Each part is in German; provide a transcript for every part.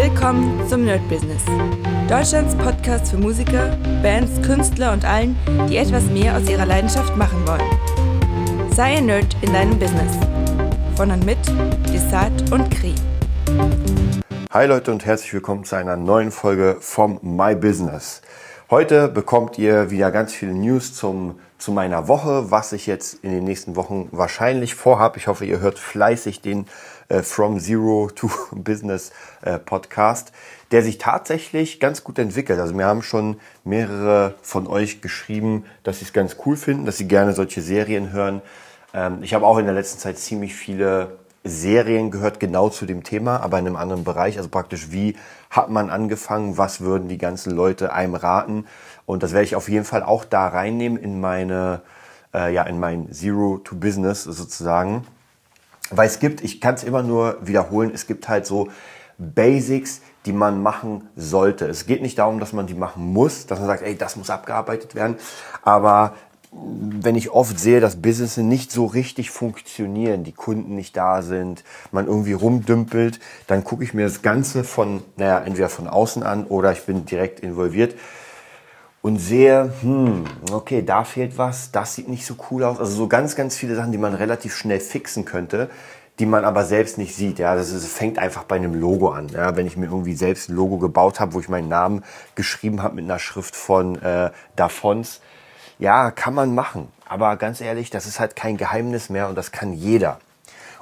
Willkommen zum Nerd Business. Deutschlands Podcast für Musiker, Bands, Künstler und allen, die etwas mehr aus ihrer Leidenschaft machen wollen. Sei ein Nerd in deinem Business. Von und mit Desart und Kri. Hi Leute und herzlich willkommen zu einer neuen Folge vom My Business. Heute bekommt ihr wieder ganz viele News zum, zu meiner Woche, was ich jetzt in den nächsten Wochen wahrscheinlich vorhabe. Ich hoffe, ihr hört fleißig den äh, From Zero to Business äh, Podcast, der sich tatsächlich ganz gut entwickelt. Also mir haben schon mehrere von euch geschrieben, dass sie es ganz cool finden, dass sie gerne solche Serien hören. Ähm, ich habe auch in der letzten Zeit ziemlich viele Serien gehört, genau zu dem Thema, aber in einem anderen Bereich. Also praktisch, wie hat man angefangen, was würden die ganzen Leute einem raten. Und das werde ich auf jeden Fall auch da reinnehmen in meine, äh, ja, in mein Zero to Business sozusagen. Weil es gibt, ich kann es immer nur wiederholen, es gibt halt so Basics, die man machen sollte. Es geht nicht darum, dass man die machen muss, dass man sagt, ey, das muss abgearbeitet werden. Aber wenn ich oft sehe, dass Business nicht so richtig funktionieren, die Kunden nicht da sind, man irgendwie rumdümpelt, dann gucke ich mir das Ganze von, naja, entweder von außen an oder ich bin direkt involviert und sehe, hm, okay, da fehlt was, das sieht nicht so cool aus. Also so ganz, ganz viele Sachen, die man relativ schnell fixen könnte, die man aber selbst nicht sieht. Ja, das ist, fängt einfach bei einem Logo an. Ja, wenn ich mir irgendwie selbst ein Logo gebaut habe, wo ich meinen Namen geschrieben habe mit einer Schrift von äh, Dafons, ja, kann man machen. Aber ganz ehrlich, das ist halt kein Geheimnis mehr und das kann jeder.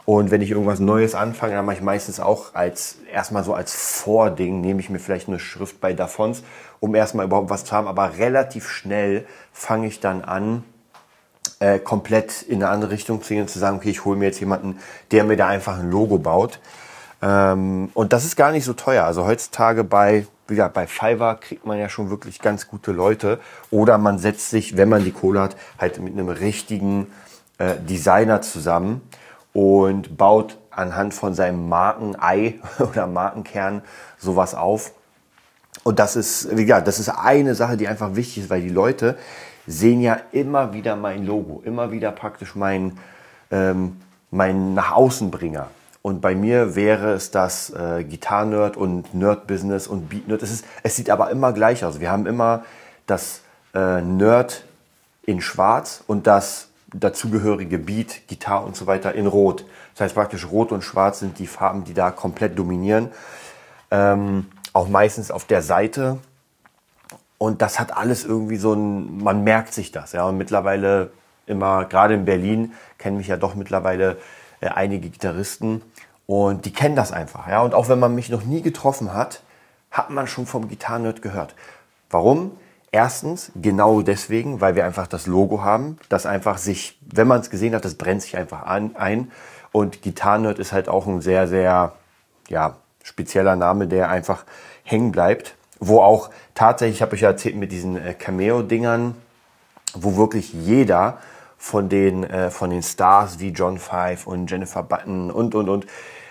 Und wenn ich irgendwas Neues anfange, dann mache ich meistens auch als erstmal so als Vording, nehme ich mir vielleicht eine Schrift bei Dafons, um erstmal überhaupt was zu haben. Aber relativ schnell fange ich dann an, äh, komplett in eine andere Richtung zu gehen und zu sagen, okay, ich hole mir jetzt jemanden, der mir da einfach ein Logo baut. Ähm, und das ist gar nicht so teuer. Also heutzutage bei, ja, bei Fiverr kriegt man ja schon wirklich ganz gute Leute. Oder man setzt sich, wenn man die Kohle hat, halt mit einem richtigen äh, Designer zusammen und baut anhand von seinem Markenei oder Markenkern sowas auf. Und das ist, wie das ist eine Sache, die einfach wichtig ist, weil die Leute sehen ja immer wieder mein Logo, immer wieder praktisch mein, ähm, mein nach außen Bringer. Und bei mir wäre es das äh, Gitarre-Nerd und Nerd-Business und Beat-Nerd. Es, es sieht aber immer gleich aus. Wir haben immer das äh, Nerd in schwarz und das dazugehörige Beat, Gitarre und so weiter in Rot. Das heißt praktisch Rot und Schwarz sind die Farben, die da komplett dominieren. Ähm, auch meistens auf der Seite. Und das hat alles irgendwie so ein, man merkt sich das. Ja, und mittlerweile immer, gerade in Berlin, kennen mich ja doch mittlerweile äh, einige Gitarristen und die kennen das einfach. Ja, und auch wenn man mich noch nie getroffen hat, hat man schon vom Gitarrenerd gehört. Warum? Erstens, genau deswegen, weil wir einfach das Logo haben, das einfach sich, wenn man es gesehen hat, das brennt sich einfach an, ein. Und Gitarrenerd ist halt auch ein sehr, sehr, ja, spezieller Name, der einfach hängen bleibt. Wo auch tatsächlich, ich habe euch ja erzählt mit diesen äh, Cameo-Dingern, wo wirklich jeder von den, äh, von den Stars wie John Five und Jennifer Button und, und, und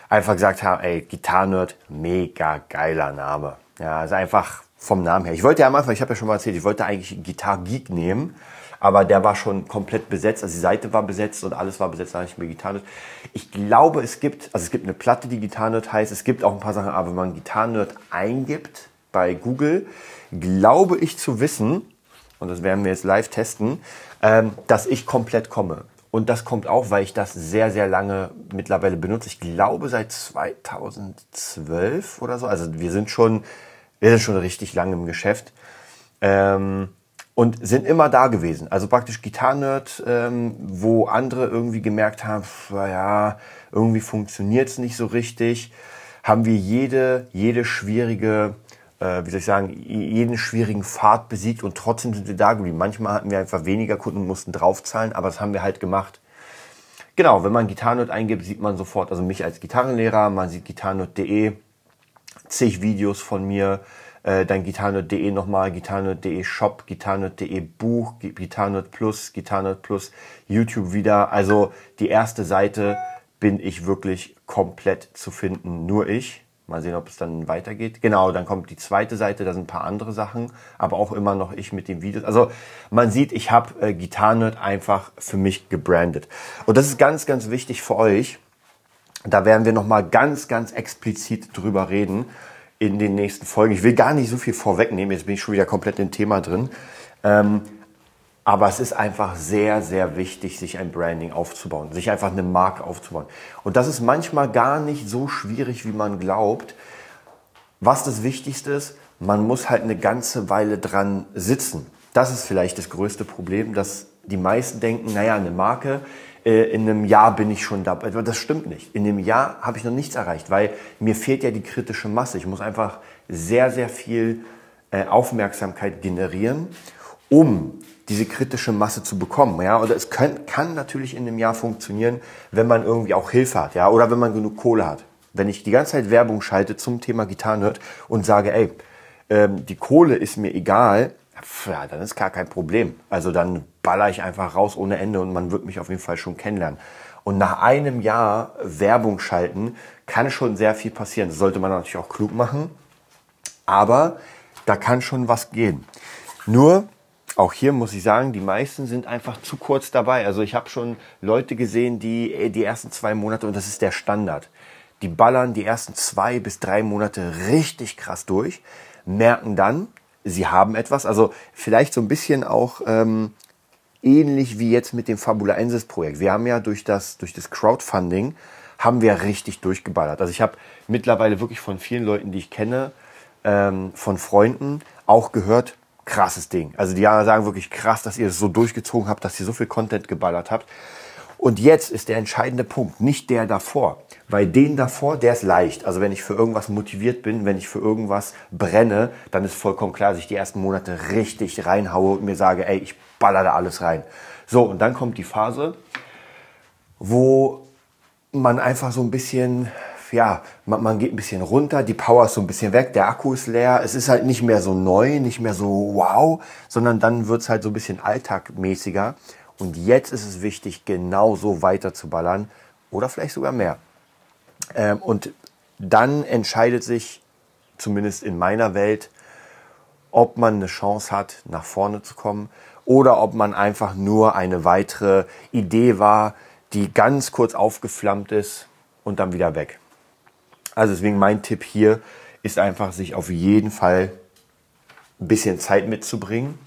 einfach gesagt haben, ey, Gitarrenerd, mega geiler Name. Ja, ist einfach vom Namen her. Ich wollte ja am Anfang, ich habe ja schon mal erzählt, ich wollte eigentlich Guitar Geek nehmen, aber der war schon komplett besetzt. Also die Seite war besetzt und alles war besetzt, da nicht mehr Gitarrenerd. Ich glaube, es gibt, also es gibt eine Platte, die Gitarrenerd heißt. Es gibt auch ein paar Sachen, aber wenn man Gitarrenerd eingibt bei Google, glaube ich zu wissen, und das werden wir jetzt live testen, ähm, dass ich komplett komme. Und das kommt auch, weil ich das sehr, sehr lange mittlerweile benutze. Ich glaube seit 2012 oder so. Also wir sind schon wir sind schon richtig lange im Geschäft. Ähm, und sind immer da gewesen. Also praktisch Gitarrenerd, ähm, wo andere irgendwie gemerkt haben, naja, irgendwie funktioniert es nicht so richtig, haben wir jede, jede schwierige, äh, wie soll ich sagen, jeden schwierigen Pfad besiegt und trotzdem sind wir da geblieben. Manchmal hatten wir einfach weniger Kunden und mussten draufzahlen, aber das haben wir halt gemacht. Genau, wenn man Gitarrenerd eingibt, sieht man sofort, also mich als Gitarrenlehrer, man sieht gitarrenerd.de, zig Videos von mir, äh, dann gitarrenerd.de nochmal, gitarrenerd.de Shop, gitarrenerd.de Buch, Gitarrenerd Plus, Gitarrenerd Plus, YouTube wieder. Also die erste Seite bin ich wirklich komplett zu finden, nur ich. Mal sehen, ob es dann weitergeht. Genau, dann kommt die zweite Seite, da sind ein paar andere Sachen, aber auch immer noch ich mit den Videos. Also man sieht, ich habe äh, Gitarrenerd einfach für mich gebrandet. Und das ist ganz, ganz wichtig für euch. Da werden wir nochmal ganz, ganz explizit drüber reden in den nächsten Folgen. Ich will gar nicht so viel vorwegnehmen, jetzt bin ich schon wieder komplett im Thema drin. Ähm, aber es ist einfach sehr, sehr wichtig, sich ein Branding aufzubauen, sich einfach eine Marke aufzubauen. Und das ist manchmal gar nicht so schwierig, wie man glaubt. Was das Wichtigste ist, man muss halt eine ganze Weile dran sitzen. Das ist vielleicht das größte Problem, dass die meisten denken, naja, eine Marke, in einem Jahr bin ich schon dabei. Das stimmt nicht. In einem Jahr habe ich noch nichts erreicht, weil mir fehlt ja die kritische Masse. Ich muss einfach sehr, sehr viel äh, Aufmerksamkeit generieren, um diese kritische Masse zu bekommen. Ja, oder es kann, kann natürlich in einem Jahr funktionieren, wenn man irgendwie auch Hilfe hat, ja, oder wenn man genug Kohle hat. Wenn ich die ganze Zeit Werbung schalte zum Thema Gitarrenhirt und sage, ey, ähm, die Kohle ist mir egal, ja, dann ist gar kein Problem. Also dann baller ich einfach raus ohne Ende und man wird mich auf jeden Fall schon kennenlernen. Und nach einem Jahr Werbung schalten kann schon sehr viel passieren. Das sollte man natürlich auch klug machen. Aber da kann schon was gehen. Nur, auch hier muss ich sagen, die meisten sind einfach zu kurz dabei. Also ich habe schon Leute gesehen, die äh, die ersten zwei Monate, und das ist der Standard, die ballern die ersten zwei bis drei Monate richtig krass durch, merken dann, sie haben etwas. Also vielleicht so ein bisschen auch ähm, ähnlich wie jetzt mit dem Fabulaensis Projekt. Wir haben ja durch das, durch das Crowdfunding haben wir richtig durchgeballert. Also ich habe mittlerweile wirklich von vielen Leuten, die ich kenne, ähm, von Freunden auch gehört, krasses Ding. Also die sagen wirklich krass, dass ihr es so durchgezogen habt, dass ihr so viel Content geballert habt. Und jetzt ist der entscheidende Punkt, nicht der davor. Weil den davor, der ist leicht. Also wenn ich für irgendwas motiviert bin, wenn ich für irgendwas brenne, dann ist vollkommen klar, dass ich die ersten Monate richtig reinhaue und mir sage, ey, ich baller da alles rein. So, und dann kommt die Phase, wo man einfach so ein bisschen, ja, man, man geht ein bisschen runter, die Power ist so ein bisschen weg, der Akku ist leer, es ist halt nicht mehr so neu, nicht mehr so wow, sondern dann wird's halt so ein bisschen alltagmäßiger. Und jetzt ist es wichtig, genau so weiter zu ballern oder vielleicht sogar mehr. Ähm, und dann entscheidet sich, zumindest in meiner Welt, ob man eine Chance hat, nach vorne zu kommen oder ob man einfach nur eine weitere Idee war, die ganz kurz aufgeflammt ist und dann wieder weg. Also deswegen mein Tipp hier ist einfach, sich auf jeden Fall ein bisschen Zeit mitzubringen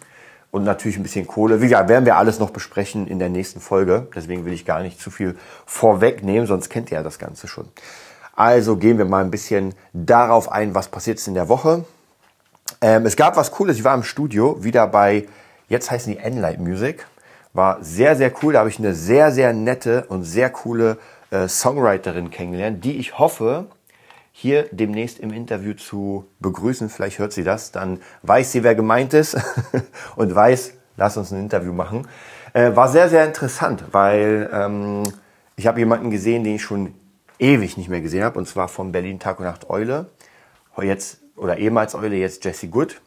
und natürlich ein bisschen Kohle. Wie gesagt, werden wir alles noch besprechen in der nächsten Folge. Deswegen will ich gar nicht zu viel vorwegnehmen, sonst kennt ihr ja das Ganze schon. Also gehen wir mal ein bisschen darauf ein, was passiert ist in der Woche. Ähm, es gab was Cooles. Ich war im Studio wieder bei, jetzt heißen die Enlight Music. War sehr, sehr cool. Da habe ich eine sehr, sehr nette und sehr coole äh, Songwriterin kennengelernt, die ich hoffe, hier demnächst im Interview zu begrüßen. Vielleicht hört sie das, dann weiß sie, wer gemeint ist und weiß, lass uns ein Interview machen. Äh, war sehr, sehr interessant, weil ähm, ich habe jemanden gesehen, den ich schon ewig nicht mehr gesehen habe, und zwar von Berlin Tag und Nacht Eule. Jetzt, oder ehemals Eule, jetzt Jesse Good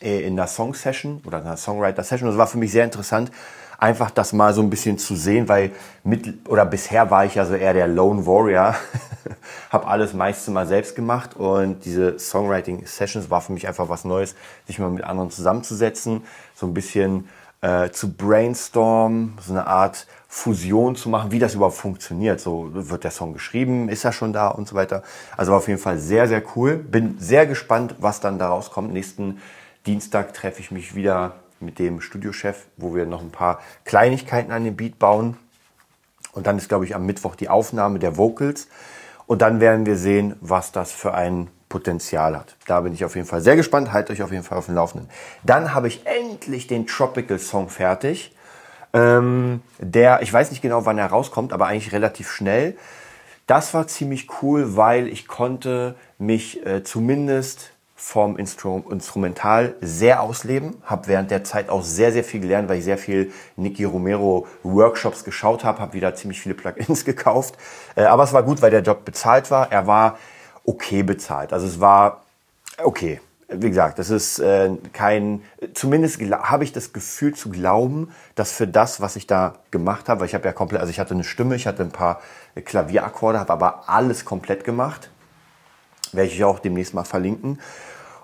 in der Song Session oder einer Songwriter Session. Das war für mich sehr interessant, einfach das mal so ein bisschen zu sehen, weil mit oder bisher war ich ja so eher der Lone Warrior, habe alles meistens mal selbst gemacht und diese Songwriting Sessions war für mich einfach was Neues, sich mal mit anderen zusammenzusetzen, so ein bisschen äh, zu brainstormen, so eine Art Fusion zu machen, wie das überhaupt funktioniert. So wird der Song geschrieben, ist er schon da und so weiter. Also war auf jeden Fall sehr, sehr cool. Bin sehr gespannt, was dann daraus kommt. Nächsten Dienstag treffe ich mich wieder mit dem Studiochef, wo wir noch ein paar Kleinigkeiten an dem Beat bauen. Und dann ist, glaube ich, am Mittwoch die Aufnahme der Vocals. Und dann werden wir sehen, was das für ein Potenzial hat. Da bin ich auf jeden Fall sehr gespannt. Haltet euch auf jeden Fall auf dem Laufenden. Dann habe ich endlich den Tropical Song fertig. Ähm, der, ich weiß nicht genau, wann er rauskommt, aber eigentlich relativ schnell. Das war ziemlich cool, weil ich konnte mich äh, zumindest vom Instru Instrumental sehr ausleben. Habe während der Zeit auch sehr, sehr viel gelernt, weil ich sehr viel Nicky Romero Workshops geschaut habe. Habe wieder ziemlich viele Plugins gekauft. Äh, aber es war gut, weil der Job bezahlt war. Er war okay bezahlt. Also es war okay. Wie gesagt, das ist äh, kein, zumindest habe ich das Gefühl zu glauben, dass für das, was ich da gemacht habe, weil ich habe ja komplett, also ich hatte eine Stimme, ich hatte ein paar Klavierakkorde, habe aber alles komplett gemacht. Werde ich auch demnächst mal verlinken.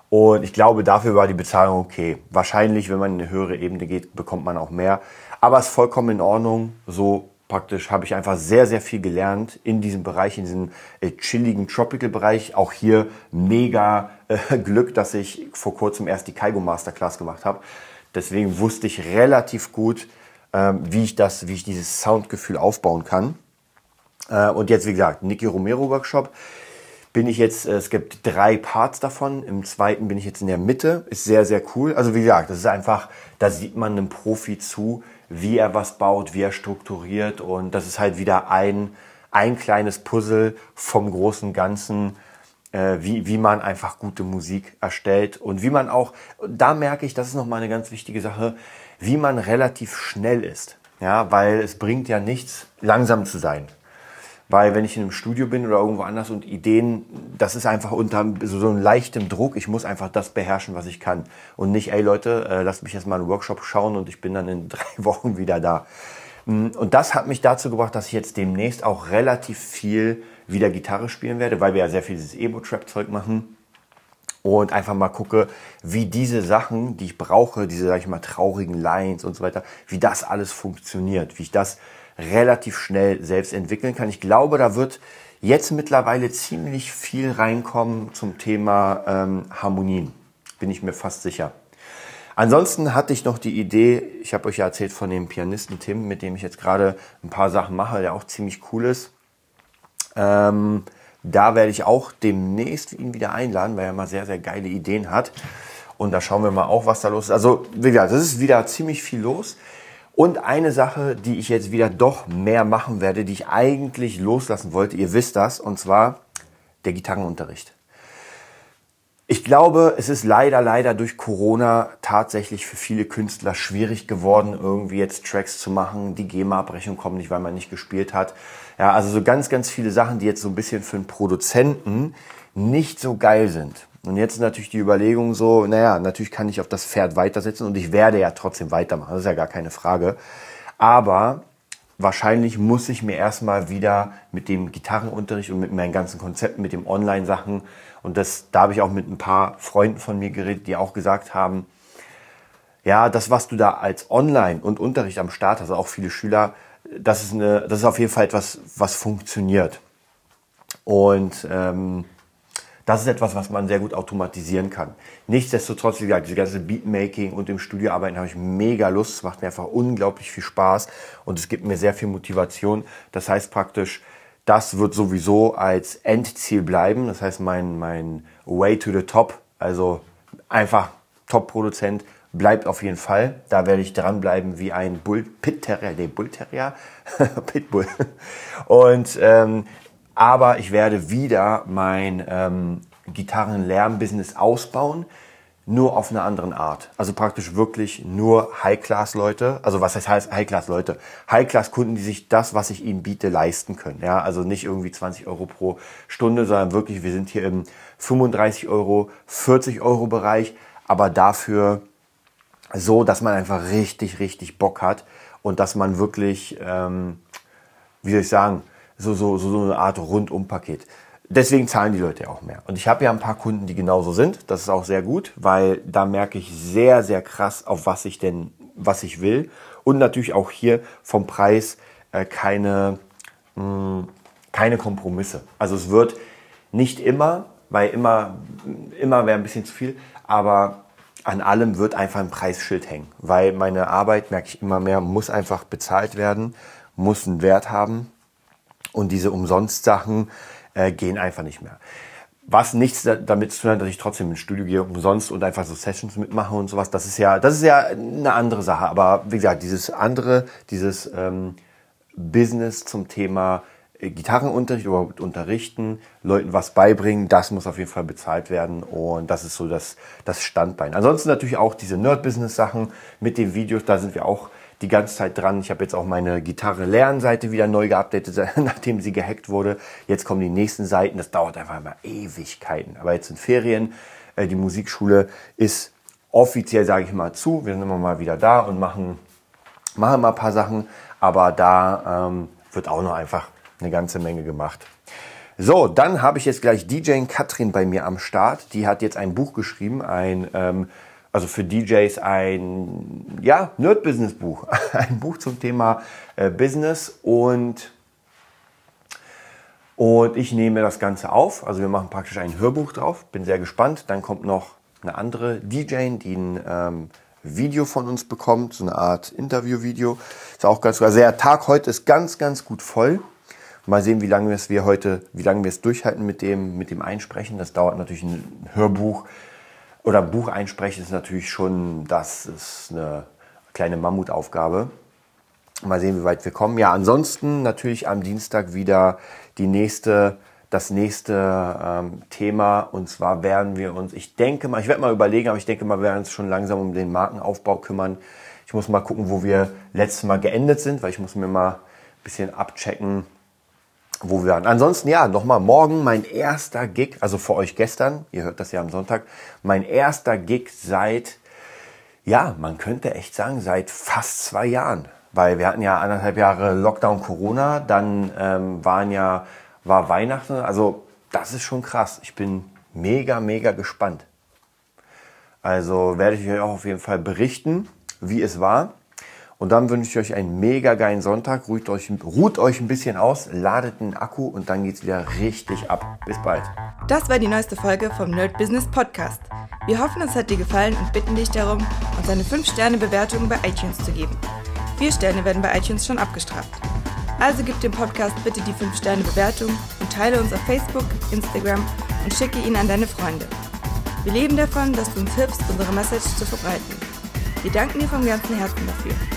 Und ich glaube, dafür war die Bezahlung okay. Wahrscheinlich, wenn man in eine höhere Ebene geht, bekommt man auch mehr. Aber es ist vollkommen in Ordnung. So praktisch habe ich einfach sehr, sehr viel gelernt in diesem Bereich, in diesem äh, chilligen Tropical-Bereich. Auch hier mega äh, Glück, dass ich vor kurzem erst die Kaigo Masterclass gemacht habe. Deswegen wusste ich relativ gut, ähm, wie ich das, wie ich dieses Soundgefühl aufbauen kann. Äh, und jetzt, wie gesagt, Nicky Romero Workshop bin ich jetzt, äh, es gibt drei Parts davon. Im zweiten bin ich jetzt in der Mitte. Ist sehr, sehr cool. Also wie gesagt, das ist einfach, da sieht man einem Profi zu, wie er was baut, wie er strukturiert. Und das ist halt wieder ein, ein kleines Puzzle vom großen Ganzen, äh, wie, wie man einfach gute Musik erstellt. Und wie man auch, da merke ich, das ist nochmal eine ganz wichtige Sache, wie man relativ schnell ist. Ja, weil es bringt ja nichts, langsam zu sein. Weil wenn ich in einem Studio bin oder irgendwo anders und Ideen, das ist einfach unter so, so einem leichtem Druck. Ich muss einfach das beherrschen, was ich kann. Und nicht, ey Leute, äh, lasst mich jetzt mal einen Workshop schauen und ich bin dann in drei Wochen wieder da. Mm, und das hat mich dazu gebracht, dass ich jetzt demnächst auch relativ viel wieder Gitarre spielen werde, weil wir ja sehr viel dieses Ebo-Trap-Zeug machen. Und einfach mal gucke, wie diese Sachen, die ich brauche, diese, sag ich mal, traurigen Lines und so weiter, wie das alles funktioniert, wie ich das relativ schnell selbst entwickeln kann. Ich glaube, da wird jetzt mittlerweile ziemlich viel reinkommen zum Thema ähm, Harmonien. Bin ich mir fast sicher. Ansonsten hatte ich noch die Idee, ich habe euch ja erzählt von dem Pianisten Tim, mit dem ich jetzt gerade ein paar Sachen mache, der auch ziemlich cool ist. Ähm, da werde ich auch demnächst ihn wieder einladen, weil er mal sehr, sehr geile Ideen hat. Und da schauen wir mal auch, was da los ist. Also, wie gesagt, es ist wieder ziemlich viel los. Und eine Sache, die ich jetzt wieder doch mehr machen werde, die ich eigentlich loslassen wollte, ihr wisst das, und zwar der Gitarrenunterricht. Ich glaube, es ist leider, leider durch Corona tatsächlich für viele Künstler schwierig geworden, irgendwie jetzt Tracks zu machen. Die GEMA-Abrechnung kommt nicht, weil man nicht gespielt hat. Ja, also so ganz, ganz viele Sachen, die jetzt so ein bisschen für einen Produzenten nicht so geil sind. Und jetzt ist natürlich die Überlegung so, naja, natürlich kann ich auf das Pferd weitersetzen und ich werde ja trotzdem weitermachen, das ist ja gar keine Frage. Aber wahrscheinlich muss ich mir erstmal wieder mit dem Gitarrenunterricht und mit meinen ganzen Konzepten, mit den Online-Sachen und das, da habe ich auch mit ein paar Freunden von mir geredet, die auch gesagt haben, ja, das, was du da als Online und Unterricht am Start hast, auch viele Schüler, das ist, eine, das ist auf jeden Fall etwas, was funktioniert. Und ähm, das ist etwas, was man sehr gut automatisieren kann. Nichtsdestotrotz, wie gesagt, diese ganze Beatmaking und im Studio arbeiten habe ich mega Lust. Es macht mir einfach unglaublich viel Spaß und es gibt mir sehr viel Motivation. Das heißt praktisch, das wird sowieso als Endziel bleiben. Das heißt, mein, mein Way to the Top, also einfach Top-Produzent, bleibt auf jeden Fall. Da werde ich dranbleiben wie ein Bull, Pit Terrier, nee, Bull Terrier, Pitbull. Und ähm, aber ich werde wieder mein ähm, Gitarrenlärm-Business ausbauen, nur auf eine andere Art. Also praktisch wirklich nur High-Class-Leute. Also was heißt High-Class-Leute? High-Class-Kunden, die sich das, was ich ihnen biete, leisten können. Ja, also nicht irgendwie 20 Euro pro Stunde, sondern wirklich, wir sind hier im 35 Euro, 40 Euro Bereich, aber dafür so, dass man einfach richtig, richtig Bock hat und dass man wirklich, ähm, wie soll ich sagen, so, so, so eine Art Rundumpaket. Deswegen zahlen die Leute auch mehr. Und ich habe ja ein paar Kunden, die genauso sind. Das ist auch sehr gut, weil da merke ich sehr, sehr krass, auf was ich denn, was ich will. Und natürlich auch hier vom Preis äh, keine, mh, hm, keine Kompromisse. Also es wird nicht immer, weil immer, immer wäre ein bisschen zu viel, aber an allem wird einfach ein Preisschild hängen. Weil meine Arbeit, merke ich immer mehr, muss einfach bezahlt werden, muss einen Wert haben und diese Umsonst-Sachen äh, gehen einfach nicht mehr. Was nichts damit zu tun hat, dass ich trotzdem ins Studio gehe umsonst und einfach so Sessions mitmache und sowas. Das ist ja, das ist ja eine andere Sache. Aber wie gesagt, dieses andere, dieses ähm, Business zum Thema äh, Gitarrenunterricht, überhaupt unterrichten, Leuten was beibringen, das muss auf jeden Fall bezahlt werden und das ist so das, das Standbein. Ansonsten natürlich auch diese Nerd-Business-Sachen mit den Videos, da sind wir auch die ganze Zeit dran. Ich habe jetzt auch meine Gitarre-Lernseite wieder neu geupdatet, nachdem sie gehackt wurde. Jetzt kommen die nächsten Seiten. Das dauert einfach immer Ewigkeiten. Aber jetzt sind Ferien. Äh, die Musikschule ist offiziell, sage ich mal, zu. Wir sind immer mal wieder da und machen, machen mal ein paar Sachen. Aber da ähm, wird auch noch einfach eine ganze Menge gemacht. So, dann habe ich jetzt gleich DJ Katrin bei mir am Start. Die hat jetzt ein Buch geschrieben, ein ähm, also für DJs ein ja, Nerd-Business-Buch. Ein Buch zum Thema äh, Business und, und ich nehme das Ganze auf. Also wir machen praktisch ein Hörbuch drauf. Bin sehr gespannt. Dann kommt noch eine andere DJ, die ein ähm, Video von uns bekommt, so eine Art Interview-Video. Ist auch ganz, also der Tag heute ist ganz, ganz gut voll. Mal sehen, wie lange wir es wir heute, wie lange wir es durchhalten mit dem, mit dem Einsprechen. Das dauert natürlich ein Hörbuch oder ein Buch einsprechen ist natürlich schon, das ist eine kleine Mammutaufgabe. Mal sehen, wie weit wir kommen. Ja, ansonsten natürlich am Dienstag wieder die nächste, das nächste ähm, Thema. Und zwar werden wir uns, ich denke mal, ich werde mal überlegen, aber ich denke mal, wir werden uns schon langsam um den Markenaufbau kümmern. Ich muss mal gucken, wo wir letztes Mal geendet sind, weil ich muss mir mal ein bisschen abchecken, wo wir waren. Ansonsten, ja, nochmal morgen mein erster Gig, also für euch gestern, ihr hört das ja am Sonntag, mein erster Gig seit, ja, man könnte echt sagen, seit fast zwei Jahren. Weil wir hatten ja anderthalb Jahre Lockdown Corona, dann ähm, waren ja, war Weihnachten, also das ist schon krass. Ich bin mega, mega gespannt. Also werde ich euch auch auf jeden Fall berichten, wie es war. Und dann wünsche ich euch einen mega geilen Sonntag. Ruht euch, ruht euch ein bisschen aus, ladet einen Akku und dann geht's wieder richtig ab. Bis bald. Das war die neueste Folge vom Nerd Business Podcast. Wir hoffen, es hat dir gefallen und bitten dich darum, uns eine 5-Sterne-Bewertung bei iTunes zu geben. Vier Sterne werden bei iTunes schon abgestraft. Also gib dem Podcast bitte die 5-Sterne-Bewertung und teile uns auf Facebook, Instagram und schicke ihn an deine Freunde. Wir leben davon, dass du uns hilfst, unsere Message zu verbreiten. Wir danken dir vom ganzen Herzen dafür.